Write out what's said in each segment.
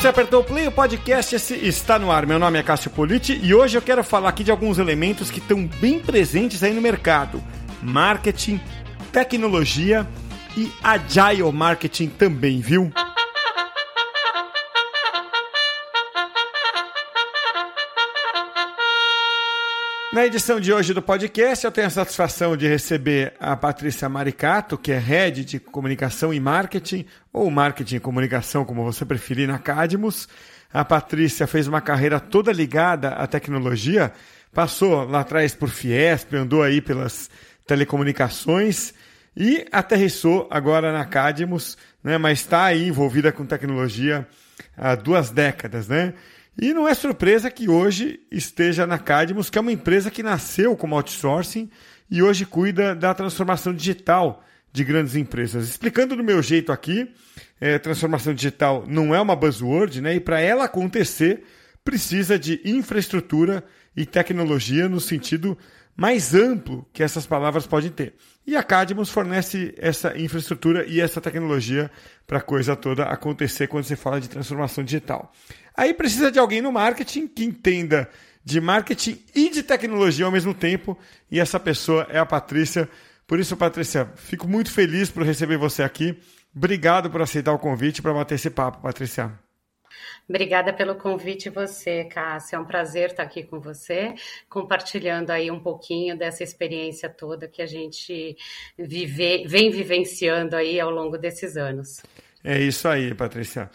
você apertou o play, o podcast está no ar. Meu nome é Cássio Politi e hoje eu quero falar aqui de alguns elementos que estão bem presentes aí no mercado: marketing, tecnologia e agile marketing também, viu? Na edição de hoje do podcast, eu tenho a satisfação de receber a Patrícia Maricato, que é Head de Comunicação e Marketing, ou Marketing e Comunicação, como você preferir, na Cadmus. A Patrícia fez uma carreira toda ligada à tecnologia, passou lá atrás por Fiesp, andou aí pelas telecomunicações e aterrissou agora na Cadmus, né, mas está aí envolvida com tecnologia há duas décadas, né? E não é surpresa que hoje esteja na Cadmus, que é uma empresa que nasceu como outsourcing e hoje cuida da transformação digital de grandes empresas. Explicando do meu jeito aqui, é, transformação digital não é uma buzzword, né? E para ela acontecer, precisa de infraestrutura e tecnologia no sentido mais amplo que essas palavras podem ter. E a Cadmus fornece essa infraestrutura e essa tecnologia para a coisa toda acontecer quando se fala de transformação digital. Aí precisa de alguém no marketing que entenda de marketing e de tecnologia ao mesmo tempo, e essa pessoa é a Patrícia. Por isso, Patrícia, fico muito feliz por receber você aqui. Obrigado por aceitar o convite para bater esse papo, Patrícia. Obrigada pelo convite você, Cássia. É um prazer estar aqui com você, compartilhando aí um pouquinho dessa experiência toda que a gente vive, vem vivenciando aí ao longo desses anos. É isso aí, Patrícia.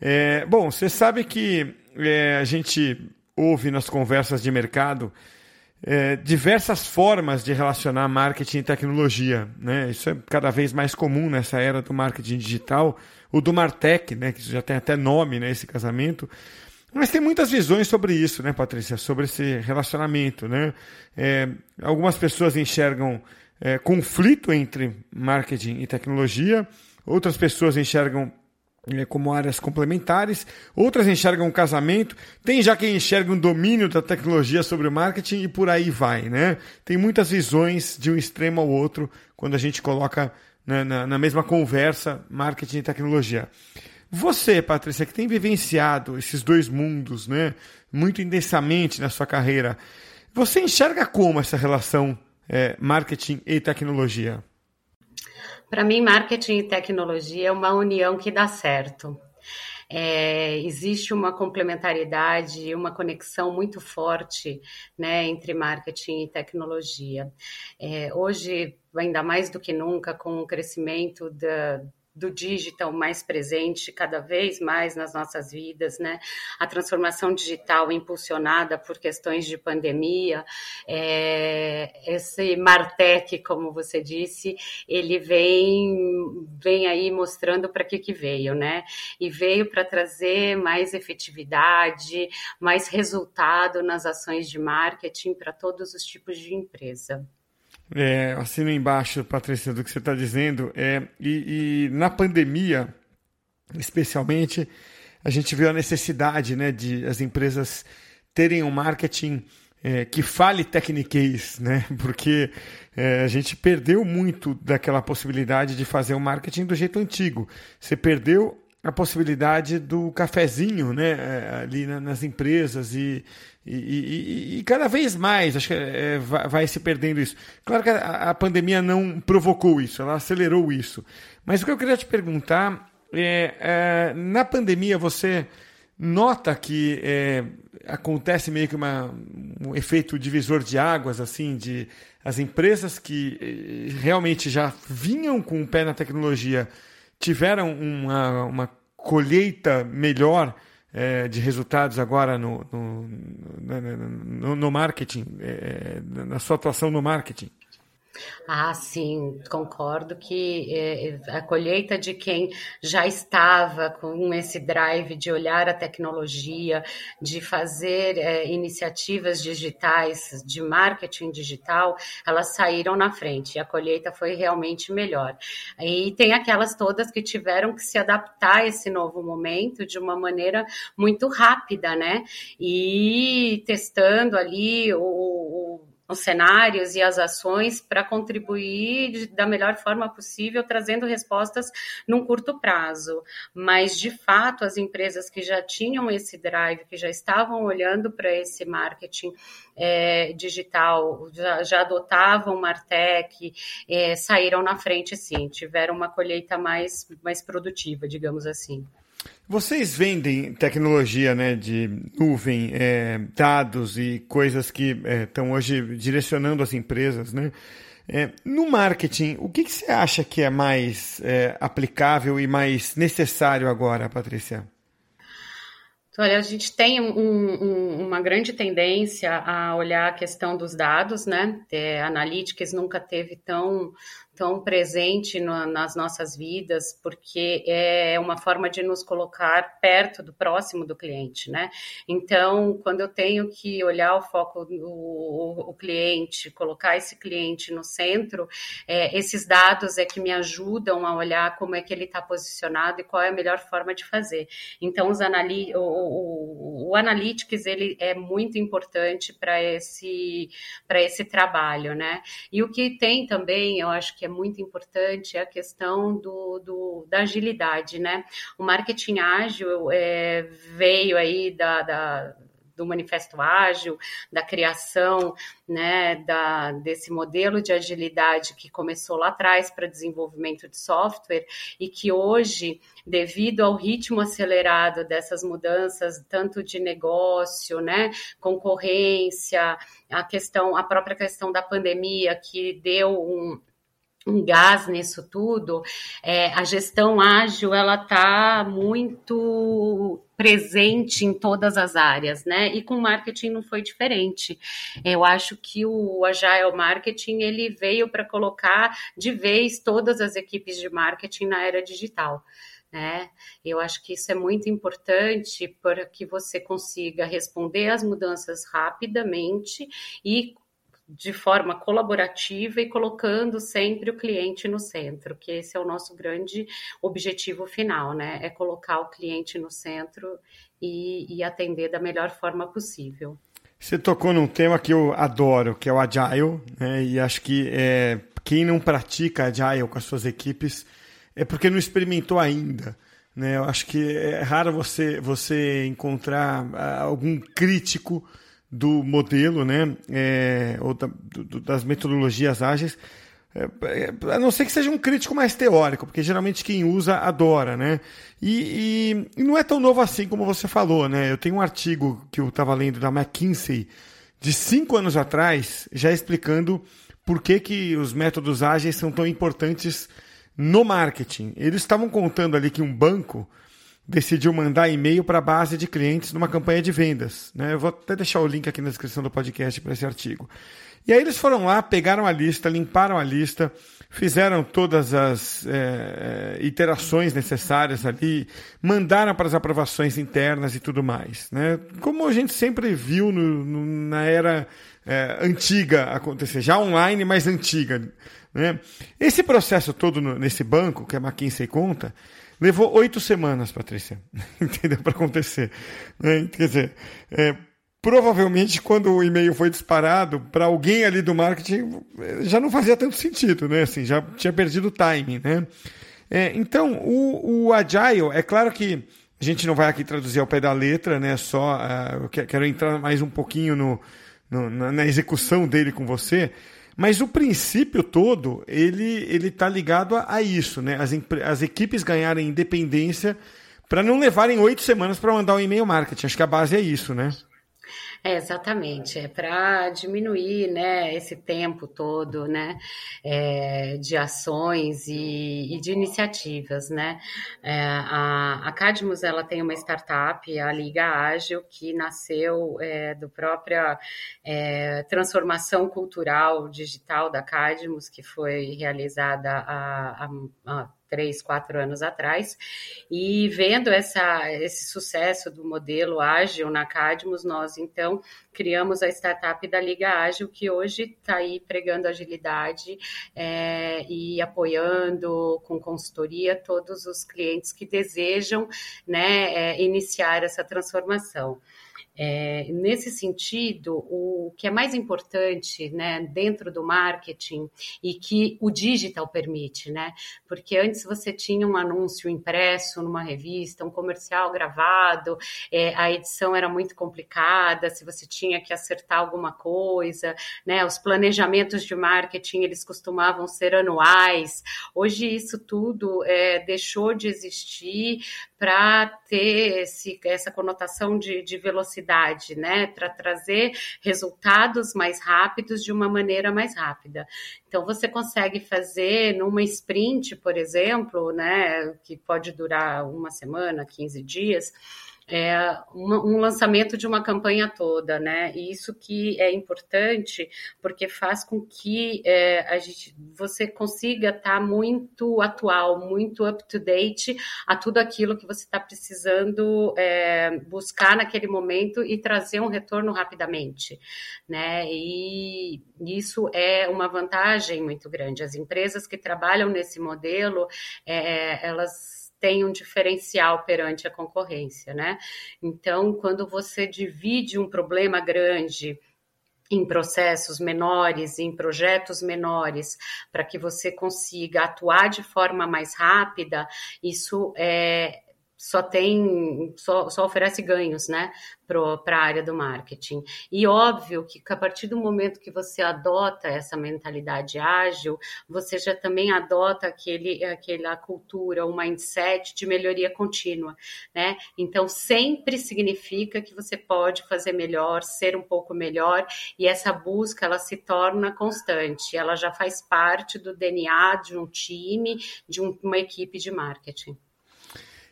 É, bom, você sabe que é, a gente ouve nas conversas de mercado é, diversas formas de relacionar marketing e tecnologia. Né? Isso é cada vez mais comum nessa era do marketing digital, o do Martech, né? que já tem até nome, né? esse casamento. Mas tem muitas visões sobre isso, né, Patrícia? Sobre esse relacionamento. Né? É, algumas pessoas enxergam é, conflito entre marketing e tecnologia, outras pessoas enxergam como áreas complementares, outras enxergam um casamento, tem já quem enxerga um domínio da tecnologia sobre o marketing e por aí vai, né? Tem muitas visões de um extremo ao outro quando a gente coloca né, na, na mesma conversa marketing e tecnologia. Você, Patrícia, que tem vivenciado esses dois mundos, né, muito intensamente na sua carreira, você enxerga como essa relação é, marketing e tecnologia? Para mim, marketing e tecnologia é uma união que dá certo. É, existe uma complementariedade, uma conexão muito forte né, entre marketing e tecnologia. É, hoje, ainda mais do que nunca, com o crescimento da, do digital mais presente cada vez mais nas nossas vidas, né? A transformação digital impulsionada por questões de pandemia, é, esse Martech, como você disse, ele vem, vem aí mostrando para que que veio, né? E veio para trazer mais efetividade, mais resultado nas ações de marketing para todos os tipos de empresa. É, assino embaixo, Patrícia, do que você está dizendo. É, e, e, na pandemia, especialmente, a gente viu a necessidade né, de as empresas terem um marketing é, que fale tecniquez, né? Porque é, a gente perdeu muito daquela possibilidade de fazer o um marketing do jeito antigo. Você perdeu a possibilidade do cafezinho né, é, ali nas empresas e, e, e, e cada vez mais acho que é, vai, vai, se perdendo isso. Claro que a, a, pandemia não provocou isso, ela acelerou isso. Mas o que eu queria te perguntar é, é na pandemia você nota que é, acontece meio que uma, um efeito divisor de águas, assim, de as empresas que eh, realmente já vinham com o pé na tecnologia tiveram uma, uma colheita melhor é, de resultados agora no, no, no, no marketing, é, na sua atuação no marketing? Ah, sim, concordo que é, a colheita de quem já estava com esse drive de olhar a tecnologia, de fazer é, iniciativas digitais, de marketing digital, elas saíram na frente e a colheita foi realmente melhor. E tem aquelas todas que tiveram que se adaptar a esse novo momento de uma maneira muito rápida, né? E testando ali o os cenários e as ações para contribuir da melhor forma possível, trazendo respostas num curto prazo. Mas, de fato, as empresas que já tinham esse drive, que já estavam olhando para esse marketing é, digital, já, já, adotavam Martech, é, saíram na frente, sim, tiveram uma colheita mais, mais produtiva, digamos assim. Vocês vendem tecnologia né, de nuvem, é, dados e coisas que estão é, hoje direcionando as empresas, né? É, no marketing, o que, que, você acha que é mais é, aplicável e mais necessário agora, Patrícia? Olha, a gente tem um, um, uma grande tendência a olhar a questão dos dados, né? É, Analytics nunca teve tão tão presente nas nossas vidas, porque é uma forma de nos colocar perto do próximo do cliente, né? Então, quando eu tenho que olhar o foco do o, cliente, colocar esse cliente no centro, é, esses dados é que me ajudam a olhar como é que ele está posicionado e qual é a melhor forma de fazer. Então, os anali o, o, o Analytics ele é muito importante para esse para esse trabalho, né? E o que tem também, eu acho que é muito importante é a questão do, do da agilidade, né? O marketing ágil é, veio aí da, da do manifesto ágil, da criação né, da, desse modelo de agilidade que começou lá atrás para desenvolvimento de software e que hoje, devido ao ritmo acelerado dessas mudanças, tanto de negócio, né, concorrência, a questão, a própria questão da pandemia que deu um um gás nisso tudo, é, a gestão ágil ela está muito presente em todas as áreas, né? E com marketing não foi diferente. Eu acho que o Agile Marketing ele veio para colocar de vez todas as equipes de marketing na era digital. Né? Eu acho que isso é muito importante para que você consiga responder às mudanças rapidamente e de forma colaborativa e colocando sempre o cliente no centro, que esse é o nosso grande objetivo final, né? É colocar o cliente no centro e, e atender da melhor forma possível. Você tocou num tema que eu adoro, que é o Agile, né? e acho que é, quem não pratica Agile com as suas equipes é porque não experimentou ainda. Né? Eu acho que é raro você, você encontrar ah, algum crítico do modelo, né, é, ou da, do, das metodologias ágeis, é, é, a não ser que seja um crítico mais teórico, porque geralmente quem usa adora, né? E, e, e, não é tão novo assim como você falou, né? Eu tenho um artigo que eu estava lendo da McKinsey de cinco anos atrás, já explicando por que, que os métodos ágeis são tão importantes no marketing. Eles estavam contando ali que um banco decidiu mandar e-mail para a base de clientes numa campanha de vendas. Né? Eu vou até deixar o link aqui na descrição do podcast para esse artigo. E aí eles foram lá, pegaram a lista, limparam a lista, fizeram todas as é, iterações necessárias ali, mandaram para as aprovações internas e tudo mais. Né? Como a gente sempre viu no, no, na era é, antiga acontecer, já online, mas antiga. Né? Esse processo todo no, nesse banco, que a McKinsey conta, Levou oito semanas, Patrícia, entendeu? Para acontecer. Né? Quer dizer, é, provavelmente quando o e-mail foi disparado, para alguém ali do marketing já não fazia tanto sentido, né? Assim, já tinha perdido o timing, né? É, então, o, o Agile, é claro que a gente não vai aqui traduzir ao pé da letra, né? Só uh, eu quero entrar mais um pouquinho no, no na, na execução dele com você. Mas o princípio todo, ele ele está ligado a, a, isso, né? As, as equipes ganharem independência para não levarem oito semanas para mandar um e-mail marketing. Acho que a base é isso, né? É, exatamente, é para diminuir né, esse tempo todo né, é, de ações e, e, de iniciativas. Né? É, a, a Cadmus ela tem uma startup, a Liga Ágil, que nasceu é, do própria é, transformação cultural digital da Cadmus, que foi realizada há, há três, quatro anos atrás, e vendo essa, esse sucesso do modelo ágil na Cadmus, nós então criamos a startup da Liga Ágil, que hoje está aí pregando agilidade é, e apoiando com consultoria todos os clientes que desejam né, é, iniciar essa transformação. É, nesse sentido, o que é mais importante né, dentro do marketing e que o digital permite, né? Porque antes você tinha um anúncio impresso numa revista, um comercial gravado, é, a edição era muito complicada, se você tinha que acertar alguma coisa, né? Os planejamentos de marketing eles costumavam ser anuais. Hoje isso tudo é, deixou de existir para ter esse, essa conotação de, de velocidade, né? Para trazer resultados mais rápidos de uma maneira mais rápida. Então você consegue fazer numa sprint, por exemplo, né? Que pode durar uma semana, 15 dias é, um, um, lançamento de uma campanha toda, né? E isso que é importante, porque faz com que é, a gente, você consiga estar tá muito atual, muito up to date a tudo aquilo que você está precisando é, buscar naquele momento e trazer um retorno rapidamente, né? E isso é uma vantagem muito grande. As empresas que trabalham nesse modelo, é, elas tem um diferencial perante a concorrência, né? Então, quando você divide um problema grande em processos menores, em projetos menores, para que você consiga atuar de forma mais rápida, isso é, só tem, só, só oferece ganhos, né, para a área do marketing. E óbvio que a partir do momento que você adota essa mentalidade ágil, você já também adota aquele, aquela cultura, o mindset de melhoria contínua, né? Então sempre significa que você pode fazer melhor, ser um pouco melhor, e essa busca ela se torna constante, ela já faz parte do DNA de um time, de um, uma equipe de marketing.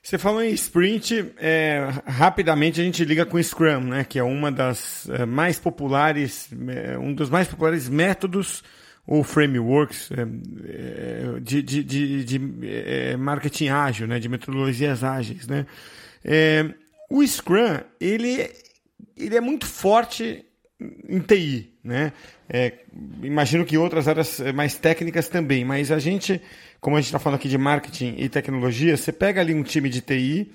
Você falou em sprint, é, rapidamente a gente liga com Scrum, né, que é uma das é, mais populares, é, um dos mais populares métodos ou frameworks é, é, de, de, de, de é, marketing ágil, né, de metodologias ágeis, né. o Scrum ele, ele é muito forte em TI, né? imagino que outras áreas mais técnicas também, mas a gente como a gente está falando aqui de marketing e tecnologia, você pega ali um time de TI,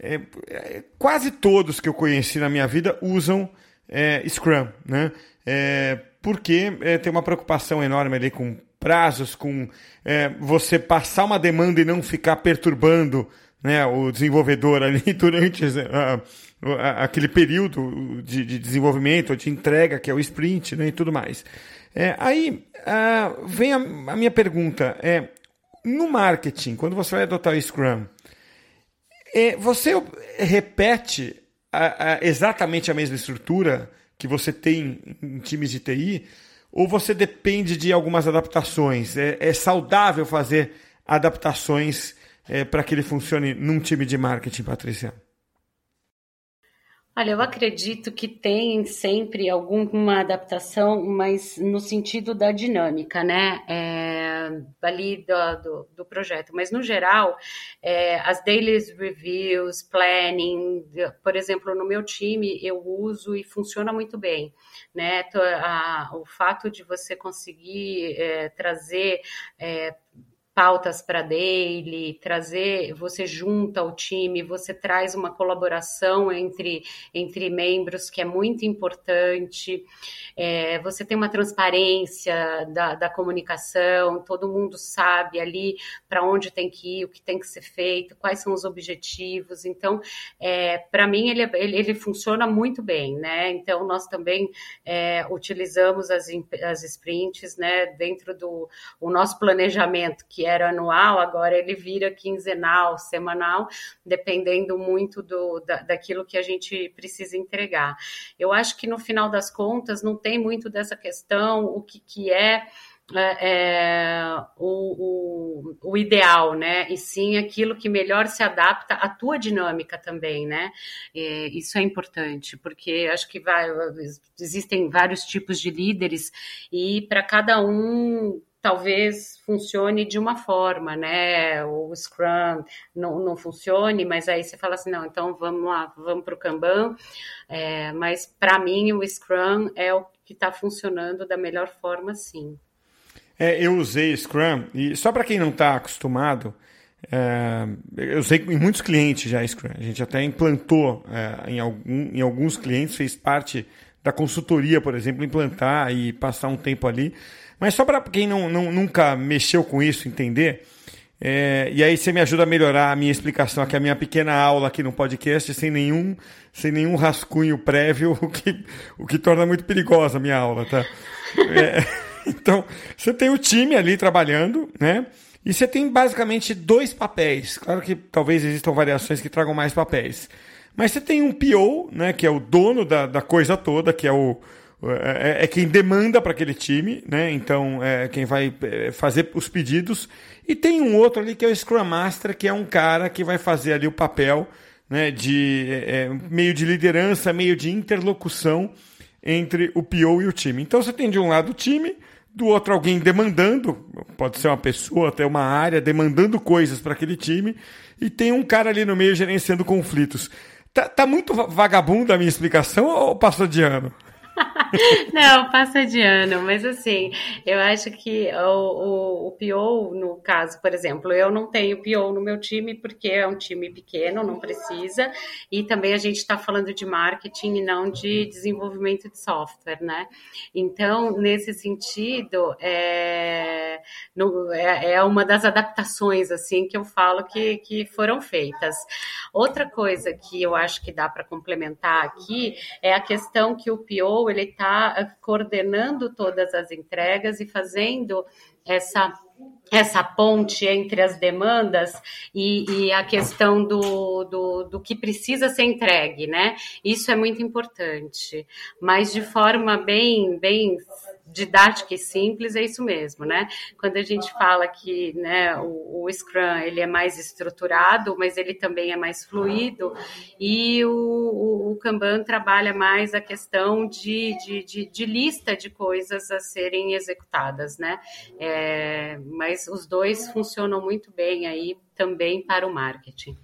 é, é, quase todos que eu conheci na minha vida usam é, Scrum, né? É, porque é, tem uma preocupação enorme ali com prazos, com é, você passar uma demanda e não ficar perturbando né, o desenvolvedor ali durante aquele período de, de, desenvolvimento, de entrega, que é o sprint né, e tudo mais. É, aí uh, vem a, a, minha pergunta: é, no marketing, quando você vai adotar o Scrum, é, você repete a, a, exatamente a mesma estrutura que você tem em times de TI, ou você depende de algumas adaptações? É, é saudável fazer adaptações é, para que ele funcione num time de marketing, Patrícia? Olha, eu acredito que tem sempre alguma adaptação, mas no sentido da dinâmica, né? É, ali do, do, do, projeto. Mas, no geral, é, as daily reviews, planning, por exemplo, no meu time, eu uso e funciona muito bem. Né? O fato de você conseguir é, trazer é, pautas para daily, trazer, você junta o time, você traz uma colaboração entre, entre membros que é muito importante, é, você tem uma transparência da, da comunicação, todo mundo sabe ali para onde tem que ir, o que tem que ser feito, quais são os objetivos. Então, é, para mim, ele, ele, ele, funciona muito bem, né? Então, nós também é, utilizamos as, as sprints, né, dentro do o nosso planejamento, que era anual, agora ele vira quinzenal, semanal, dependendo muito do, da, daquilo que a gente precisa entregar. Eu acho que no final das contas não tem muito dessa questão, o que, que é é, é, o, o, o, ideal, né? E sim aquilo que melhor se adapta à tua dinâmica também, né? Isso é importante, porque acho que vai, existem vários tipos de líderes e para cada um talvez funcione de uma forma, né? O Scrum não, não funcione, mas aí você fala assim, não, então vamos lá, vamos para o Kanban. É, mas para mim o Scrum é o que está funcionando da melhor forma, sim. É, eu usei Scrum e só para quem não está acostumado, É, eu sei que em muitos clientes já Scrum, a gente até implantou é, em, algum, em alguns clientes, fez parte da consultoria, por exemplo, implantar e passar um tempo ali. Mas só para quem não, não, nunca mexeu com isso entender, é, e aí você me ajuda a melhorar a minha explicação aqui, a minha pequena aula aqui no podcast, sem nenhum, sem nenhum rascunho prévio, o que, o que torna muito perigosa a minha aula, tá? É, então, você tem o time ali trabalhando, né? E você tem basicamente dois papéis. Claro que talvez existam variações que tragam mais papéis. Mas você tem um PO, né, que é o dono da, da coisa toda, que é o, é, é, quem demanda para aquele time, né? Então é quem vai é, fazer os pedidos. E tem um outro ali que é o Scrum Master, que é um cara que vai fazer ali o papel né, de é, é meio de liderança, meio de interlocução entre o PO e o time. Então você tem de um lado o time, do outro alguém demandando, pode ser uma pessoa, até uma área, demandando coisas para aquele time, e tem um cara ali no meio gerenciando conflitos. Tá, tá muito vagabundo a minha explicação ou passou de ano? Não, passa de ano, mas assim, eu acho que o, o, o PO, no caso, por exemplo, eu não tenho PO no meu time porque é um time pequeno, não precisa, e também a gente está falando de marketing e não de desenvolvimento de software, né? Então, nesse sentido, é, no, é, é uma das adaptações, assim, que eu falo que, que foram feitas. Outra coisa que eu acho que dá para complementar aqui é a questão que o PO ele está eh, coordenando todas as entregas e fazendo essa essa ponte entre as demandas e, e a questão do, do, do, que precisa ser entregue, né? Isso é muito importante, mas de forma bem, bem didática e simples é isso mesmo, né? Quando a gente fala que né, o, o, Scrum ele é mais estruturado, mas ele também é mais fluido, e o, o, o Kanban trabalha mais a questão de, de, de, de, lista de coisas a serem executadas, né? É, mas os dois funcionam muito bem aí também para o marketing.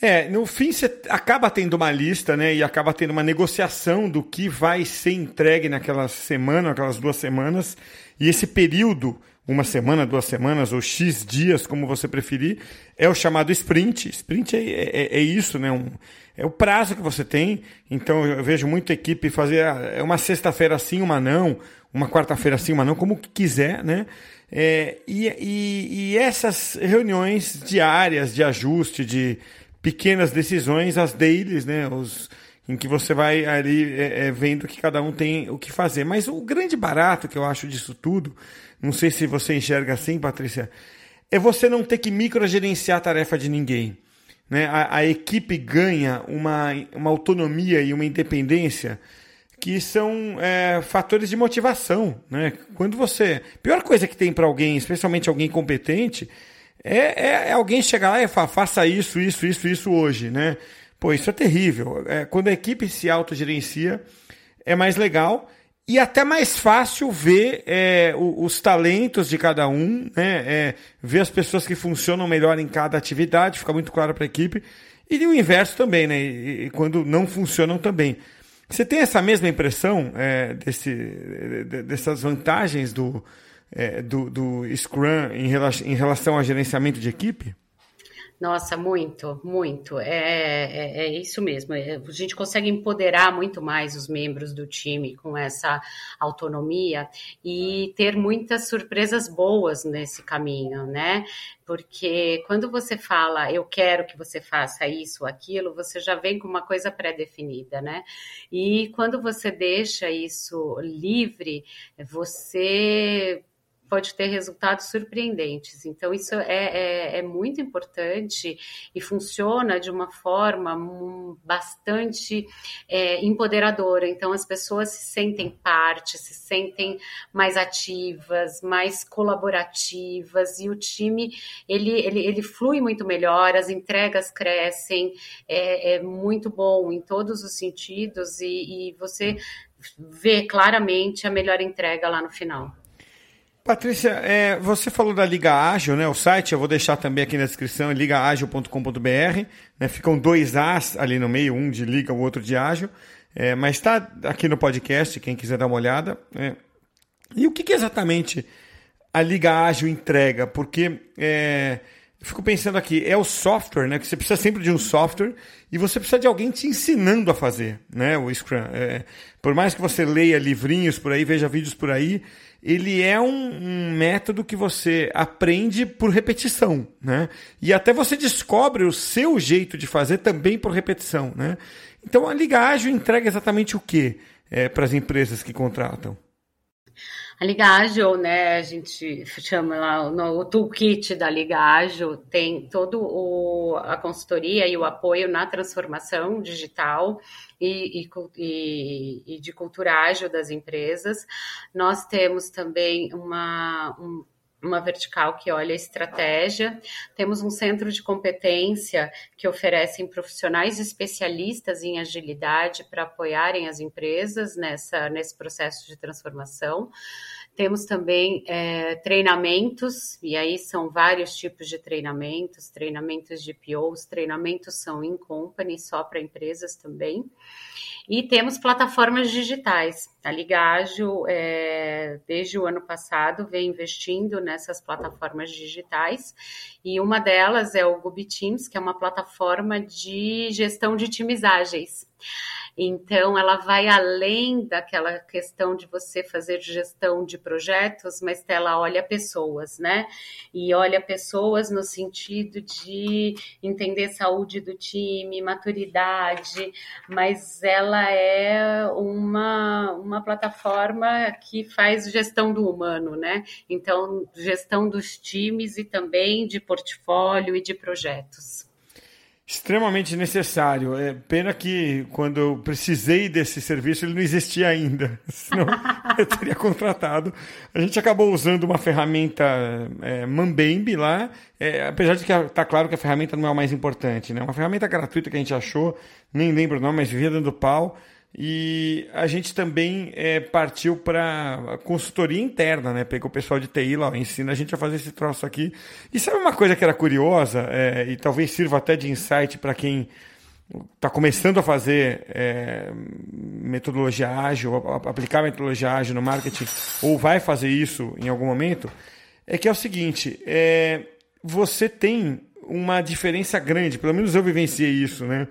É, no fim você acaba tendo uma lista, né? E acaba tendo uma negociação do que vai ser entregue naquela semana, aquelas duas semanas. E esse período, uma semana, duas semanas ou X dias, como você preferir, é o chamado sprint. Sprint é, é, é isso, né? Um, é o prazo que você tem. Então eu vejo muita equipe fazer ah, é uma sexta-feira sim, uma não, uma quarta-feira sim, uma não, como quiser, né? É, e, e, e essas reuniões diárias de ajuste, de pequenas decisões, as dailies, né? Os, em que você vai ali é, é, vendo que cada um tem o que fazer. Mas o grande barato que eu acho disso tudo, não sei se você enxerga assim, Patrícia, é você não ter que microgerenciar a tarefa de ninguém. Né? A, a equipe ganha uma, uma autonomia e uma independência que são é, fatores de motivação. Né? Quando você. Pior coisa que tem para alguém, especialmente alguém competente, é, é, é, alguém chegar lá e falar, faça isso, isso, isso, isso hoje, né? Pô, isso é terrível. É, quando a equipe se autogerencia, é mais legal e até mais fácil ver é, os, os, talentos de cada um, né? É, ver as pessoas que funcionam melhor em cada atividade, fica muito claro para a equipe. E o inverso também, né? E, e, quando não funcionam também. Você tem essa mesma impressão é, desse, dessas vantagens do, é, do, do Scrum em, rela em relação ao gerenciamento de equipe? Nossa, muito, muito. É, é, é, isso mesmo. É, a gente consegue empoderar muito mais os membros do time com essa autonomia e ter muitas surpresas boas nesse caminho, né? Porque quando você fala, eu quero que você faça isso ou aquilo, você já vem com uma coisa pré-definida, né? E quando você deixa isso livre, você pode ter resultados surpreendentes. Então, isso é, é, é muito importante e funciona de uma forma bastante é, empoderadora. Então, as pessoas se sentem parte, se sentem mais ativas, mais colaborativas e o time ele, ele, ele flui muito melhor, as entregas crescem, é, é muito bom em todos os sentidos e, e você vê claramente a melhor entrega lá no final. Patrícia, é, você falou da Liga Ágil, né? O site, eu vou deixar também aqui na descrição, é ligaagil.com.br. Né? Ficam dois As ali no meio, um de Liga, o outro de Ágil. É, mas está aqui no podcast, quem quiser dar uma olhada. É. E o que, que, exatamente a Liga Ágil entrega? Porque é, fico pensando aqui, é o software, né? Que você precisa sempre de um software e você precisa de alguém te ensinando a fazer, né? O Scrum. É, por mais que você leia livrinhos por aí, veja vídeos por aí, ele é um, um, método que você aprende por repetição, né? E até você descobre o seu jeito de fazer também por repetição, né? Então a Liga Ágil entrega exatamente o que é, para as empresas que contratam? A Liga né, a gente chama lá no o toolkit da Liga tem todo o, a consultoria e o apoio na transformação digital e, e, e, de cultura ágil das empresas. Nós temos também uma, um, uma vertical que olha a estratégia. Temos um centro de competência que oferece profissionais especialistas em agilidade para apoiarem as empresas nessa, nesse processo de transformação. Temos também é, treinamentos, e aí são vários tipos de treinamentos, treinamentos de POs, treinamentos são in company, só para empresas também. E temos plataformas digitais. A Liga Ágil, é, desde o ano passado, vem investindo nessas plataformas digitais, e uma delas é o Gubi Teams, que é uma plataforma de gestão de times ágeis. Então, ela vai além daquela questão de você fazer gestão de projetos, mas ela olha pessoas, né? E olha pessoas no sentido de entender saúde do time, maturidade, mas ela é uma, uma plataforma que faz gestão do humano, né? Então, gestão dos times e também de portfólio e de projetos extremamente necessário. É pena que quando eu precisei desse serviço ele não existia ainda, senão eu teria contratado. A gente acabou usando uma ferramenta é, Mambembe lá, é, apesar de que está claro que a ferramenta não é o mais importante, né? Uma ferramenta gratuita que a gente achou, nem lembro o nome, mas vivia dando pau. E a gente também é, partiu para consultoria interna, né? Pegou o pessoal de TI lá, ó, ensina a gente a fazer esse troço aqui. E sabe uma coisa que era curiosa, é, e talvez sirva até de insight para quem está começando a fazer é, metodologia ágil, aplicar metodologia ágil no marketing, ou vai fazer isso em algum momento, é que é o seguinte: é, você tem uma diferença grande, pelo menos eu vivenciei isso, né?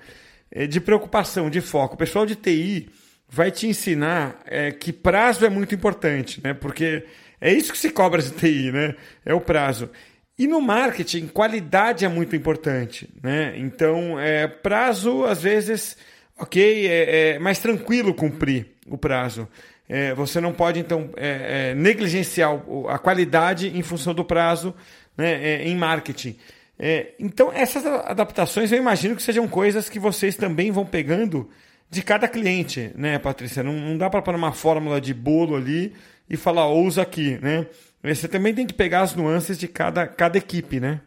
É, de preocupação, de foco. O pessoal de TI vai te ensinar é, que prazo é muito importante, né? Porque é isso que se cobra de TI, né? É o prazo. E no marketing, qualidade é muito importante, né? Então, é, prazo, às vezes, ok, é, é mais tranquilo cumprir o prazo. É, você não pode, então, é, é negligenciar a qualidade em função do prazo né, em marketing. É, então, essas adaptações eu imagino que sejam coisas que vocês também vão pegando de cada cliente, né, Patrícia? Não, não dá para pôr uma fórmula de bolo ali e falar, ousa aqui, né? Você também tem que pegar as nuances de cada, cada equipe, né?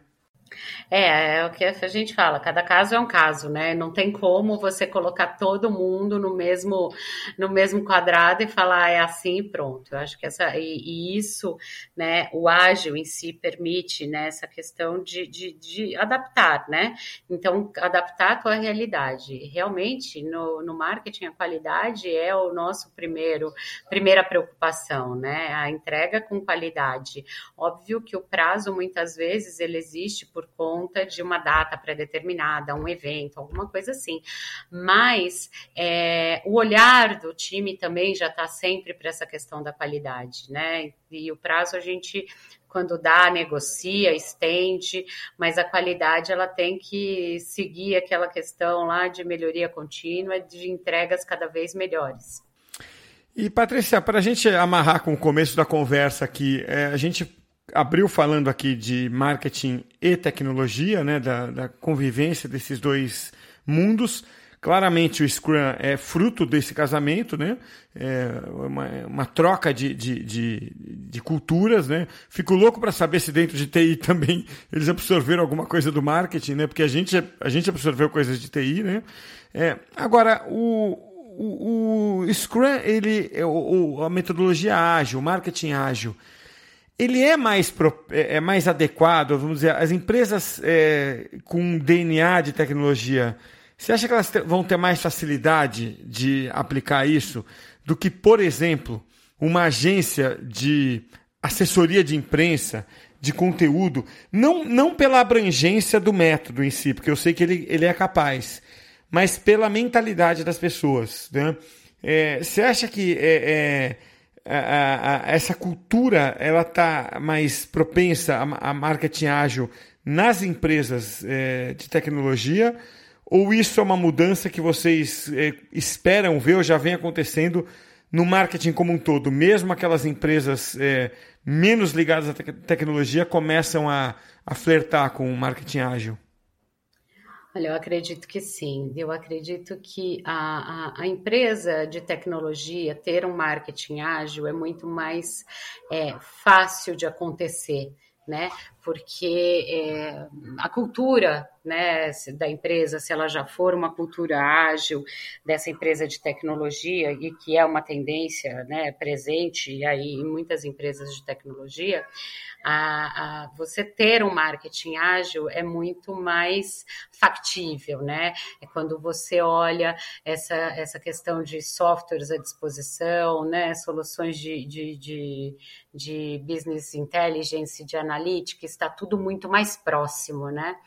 É, é o que a gente fala, cada caso é um caso, né? Não tem como você colocar todo mundo no mesmo no mesmo quadrado e falar ah, é assim pronto. Eu acho que essa e, e, isso, né, o ágil em si permite, né, essa questão de, de, de adaptar, né? Então, adaptar a tua realidade. Realmente, no, no marketing, a qualidade é o nosso primeiro primeira preocupação, né? A entrega com qualidade. Óbvio que o prazo, muitas vezes, ele existe por conta conta de uma data pré-determinada, um evento, alguma coisa assim. Mas é, o olhar do time também já está sempre para essa questão da qualidade, né? E o prazo a gente quando dá, negocia, estende, mas a qualidade ela tem que seguir aquela questão lá de melhoria contínua, de entregas cada vez melhores. E Patrícia, para a gente amarrar com o começo da conversa aqui, é, a gente abriu falando aqui de marketing e tecnologia, né, da, da convivência desses dois mundos. Claramente o Scrum é fruto desse casamento, né? É uma, uma troca de, de, de, de, culturas, né? Fico louco para saber se dentro de TI também eles absorveram alguma coisa do marketing, né? Porque a gente, a gente absorveu coisas de TI, né? É, agora, o, o, o Scrum, ele, o, a metodologia ágil, o marketing ágil, ele é mais, é, é mais adequado, vamos dizer, as empresas é, com DNA de tecnologia, você acha que elas vão ter mais facilidade de aplicar isso do que, por exemplo, uma agência de assessoria de imprensa, de conteúdo, não, não pela abrangência do método em si, porque eu sei que ele, ele é capaz, mas pela mentalidade das pessoas. Né? É, você acha que é, é, a, a, essa cultura ela está mais propensa a, a, marketing ágil nas empresas é, de tecnologia? Ou isso é uma mudança que vocês é, esperam ver ou já vem acontecendo no marketing como um todo? Mesmo aquelas empresas é, menos ligadas à te tecnologia começam a, a flertar com o marketing ágil? Olha, eu acredito que sim. Eu acredito que a, a, a, empresa de tecnologia ter um marketing ágil é muito mais é, fácil de acontecer né? Porque é, a cultura né, da empresa, se ela já for uma cultura ágil dessa empresa de tecnologia, e que é uma tendência né, presente aí em muitas empresas de tecnologia, a, a, você ter um marketing ágil é muito mais factível, né? É quando você olha essa, essa questão de softwares à disposição, né? Soluções de, de, de, de business intelligence, de analítica, está tudo muito mais próximo, né?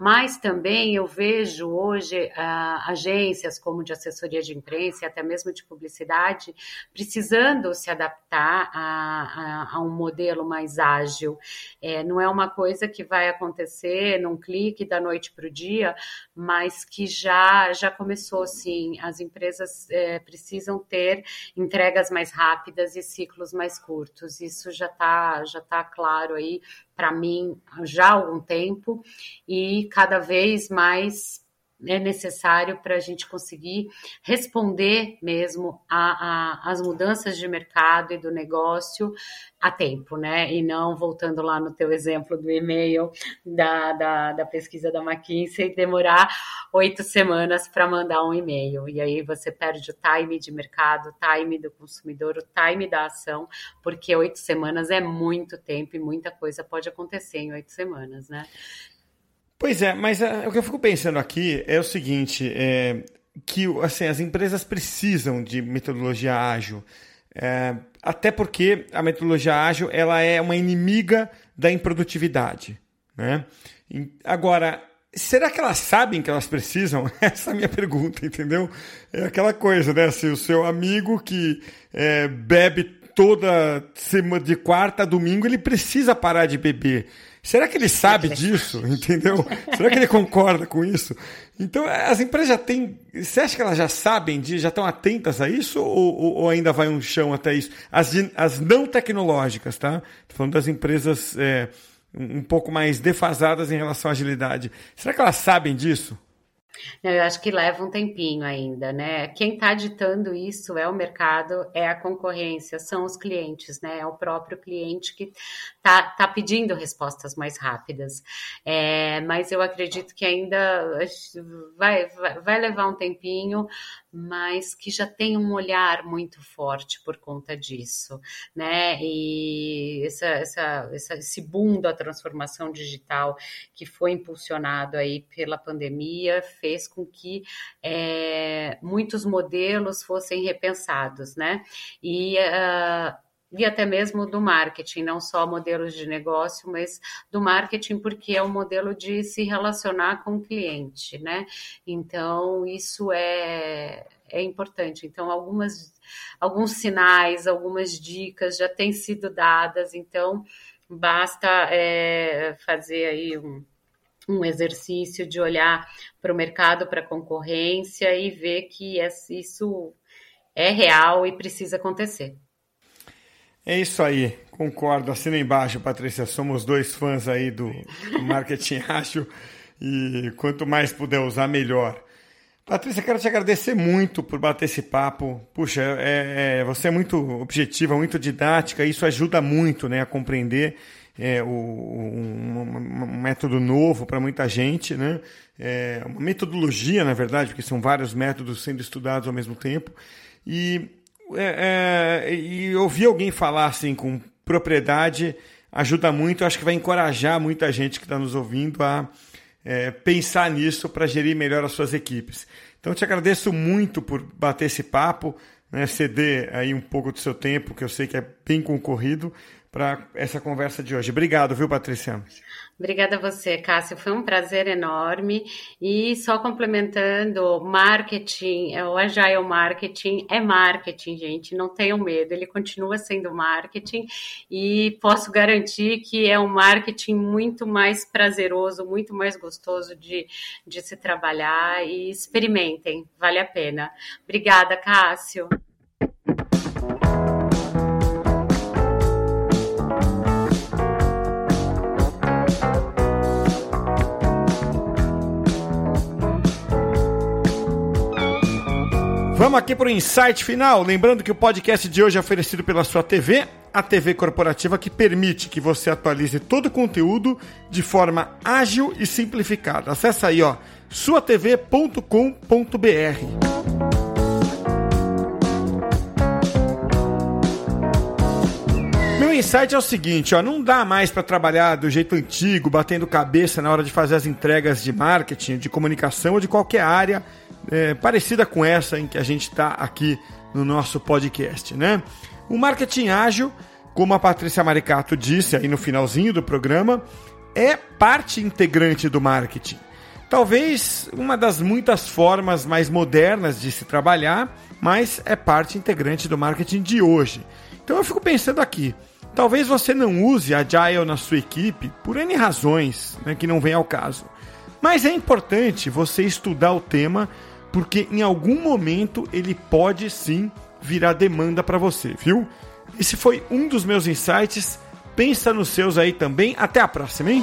Mas também eu vejo hoje uh, agências como de assessoria de imprensa e até mesmo de publicidade precisando se adaptar a, a, a um modelo mais ágil ágil. É, não é uma coisa que vai acontecer num clique da noite para o dia, mas que já, já começou sim. As empresas é, precisam ter entregas mais rápidas e ciclos mais curtos. Isso já está já tá claro aí para mim já há algum tempo e cada vez mais é necessário para a gente conseguir responder mesmo às mudanças de mercado e do negócio a tempo, né? E não voltando lá no teu exemplo do e-mail da, da, da pesquisa da McKinsey, demorar oito semanas para mandar um e-mail. E aí você perde o time de mercado, o time do consumidor, o time da ação, porque oito semanas é muito tempo e muita coisa pode acontecer em oito semanas, né? Pois é, mas uh, o que eu fico pensando aqui é o seguinte, é, que assim, as empresas precisam de metodologia ágil, é, até porque a metodologia ágil ela é uma inimiga da improdutividade. Né? Agora, será que elas sabem que elas precisam? Essa é a minha pergunta, entendeu? É aquela coisa, né? Se o seu amigo que é, bebe toda semana de quarta a domingo, ele precisa parar de beber. Será que ele sabe disso? Entendeu? Será que ele concorda com isso? Então, as empresas já têm. Você acha que elas já sabem disso, já estão atentas a isso ou, ou, ou, ainda vai um chão até isso? As, as não tecnológicas, tá? Estou falando das empresas é, um pouco mais defasadas em relação à agilidade. Será que elas sabem disso? Eu acho que leva um tempinho ainda, né? Quem está ditando isso é o mercado, é a concorrência, são os clientes, né? É o próprio cliente que está tá pedindo respostas mais rápidas. É, mas eu acredito que ainda vai, vai, vai levar um tempinho, mas que já tem um olhar muito forte por conta disso, né? E essa, essa, essa, esse boom da transformação digital que foi impulsionado aí pela pandemia fez com que é, muitos modelos fossem repensados, né? E uh, e até mesmo do marketing, não só modelos de negócio, mas do marketing, porque é um modelo de se relacionar com o cliente, né? Então, isso é, é importante. Então, algumas, alguns sinais, algumas dicas já têm sido dadas, então basta é, fazer aí um, um exercício de olhar para o mercado, para a concorrência e ver que isso é real e precisa acontecer. É isso aí, concordo. Assina embaixo, Patrícia. Somos dois fãs aí do, do marketing ágil e quanto mais puder usar, melhor. Patrícia, quero te agradecer muito por bater esse papo. Puxa, é, é, você é muito objetiva, muito didática, isso ajuda muito né, a compreender é, o, um, um, método novo para muita gente, né? É, uma metodologia, na verdade, porque são vários métodos sendo estudados ao mesmo tempo. E é, é, e ouvir alguém falar assim com propriedade ajuda muito. Acho que vai encorajar muita gente que está nos ouvindo a é, pensar nisso para gerir melhor as suas equipes. Então, te agradeço muito por bater esse papo, né, ceder aí um pouco do seu tempo, que eu sei que é bem concorrido, para essa conversa de hoje. Obrigado, viu, Patrícia? Obrigada a você, Cássio. Foi um prazer enorme. E só complementando, marketing, o Agile Marketing é marketing, gente. Não tenham medo, ele continua sendo marketing e posso garantir que é um marketing muito mais prazeroso, muito mais gostoso de, de se trabalhar. E experimentem, vale a pena. Obrigada, Cássio. Vamos aqui para o insight final. Lembrando que o podcast de hoje é oferecido pela sua TV, a TV corporativa que permite que você atualize todo o conteúdo de forma ágil e simplificada. Acesse aí, ó, suatv.com.br. Meu insight é o seguinte, ó, não dá mais para trabalhar do jeito antigo, batendo cabeça na hora de fazer as entregas de marketing, de comunicação ou de qualquer área é, parecida com essa em que a gente está aqui no nosso podcast, né? O marketing ágil, como a Patrícia Maricato disse aí no finalzinho do programa, é parte integrante do marketing. Talvez uma das muitas formas mais modernas de se trabalhar, mas é parte integrante do marketing de hoje. Então eu fico pensando aqui, talvez você não use Agile na sua equipe por N razões né, que não vem ao caso. Mas é importante você estudar o tema porque em algum momento ele pode sim virar demanda para você, viu? Esse foi um dos meus insights. Pensa nos seus aí também. Até a próxima, hein?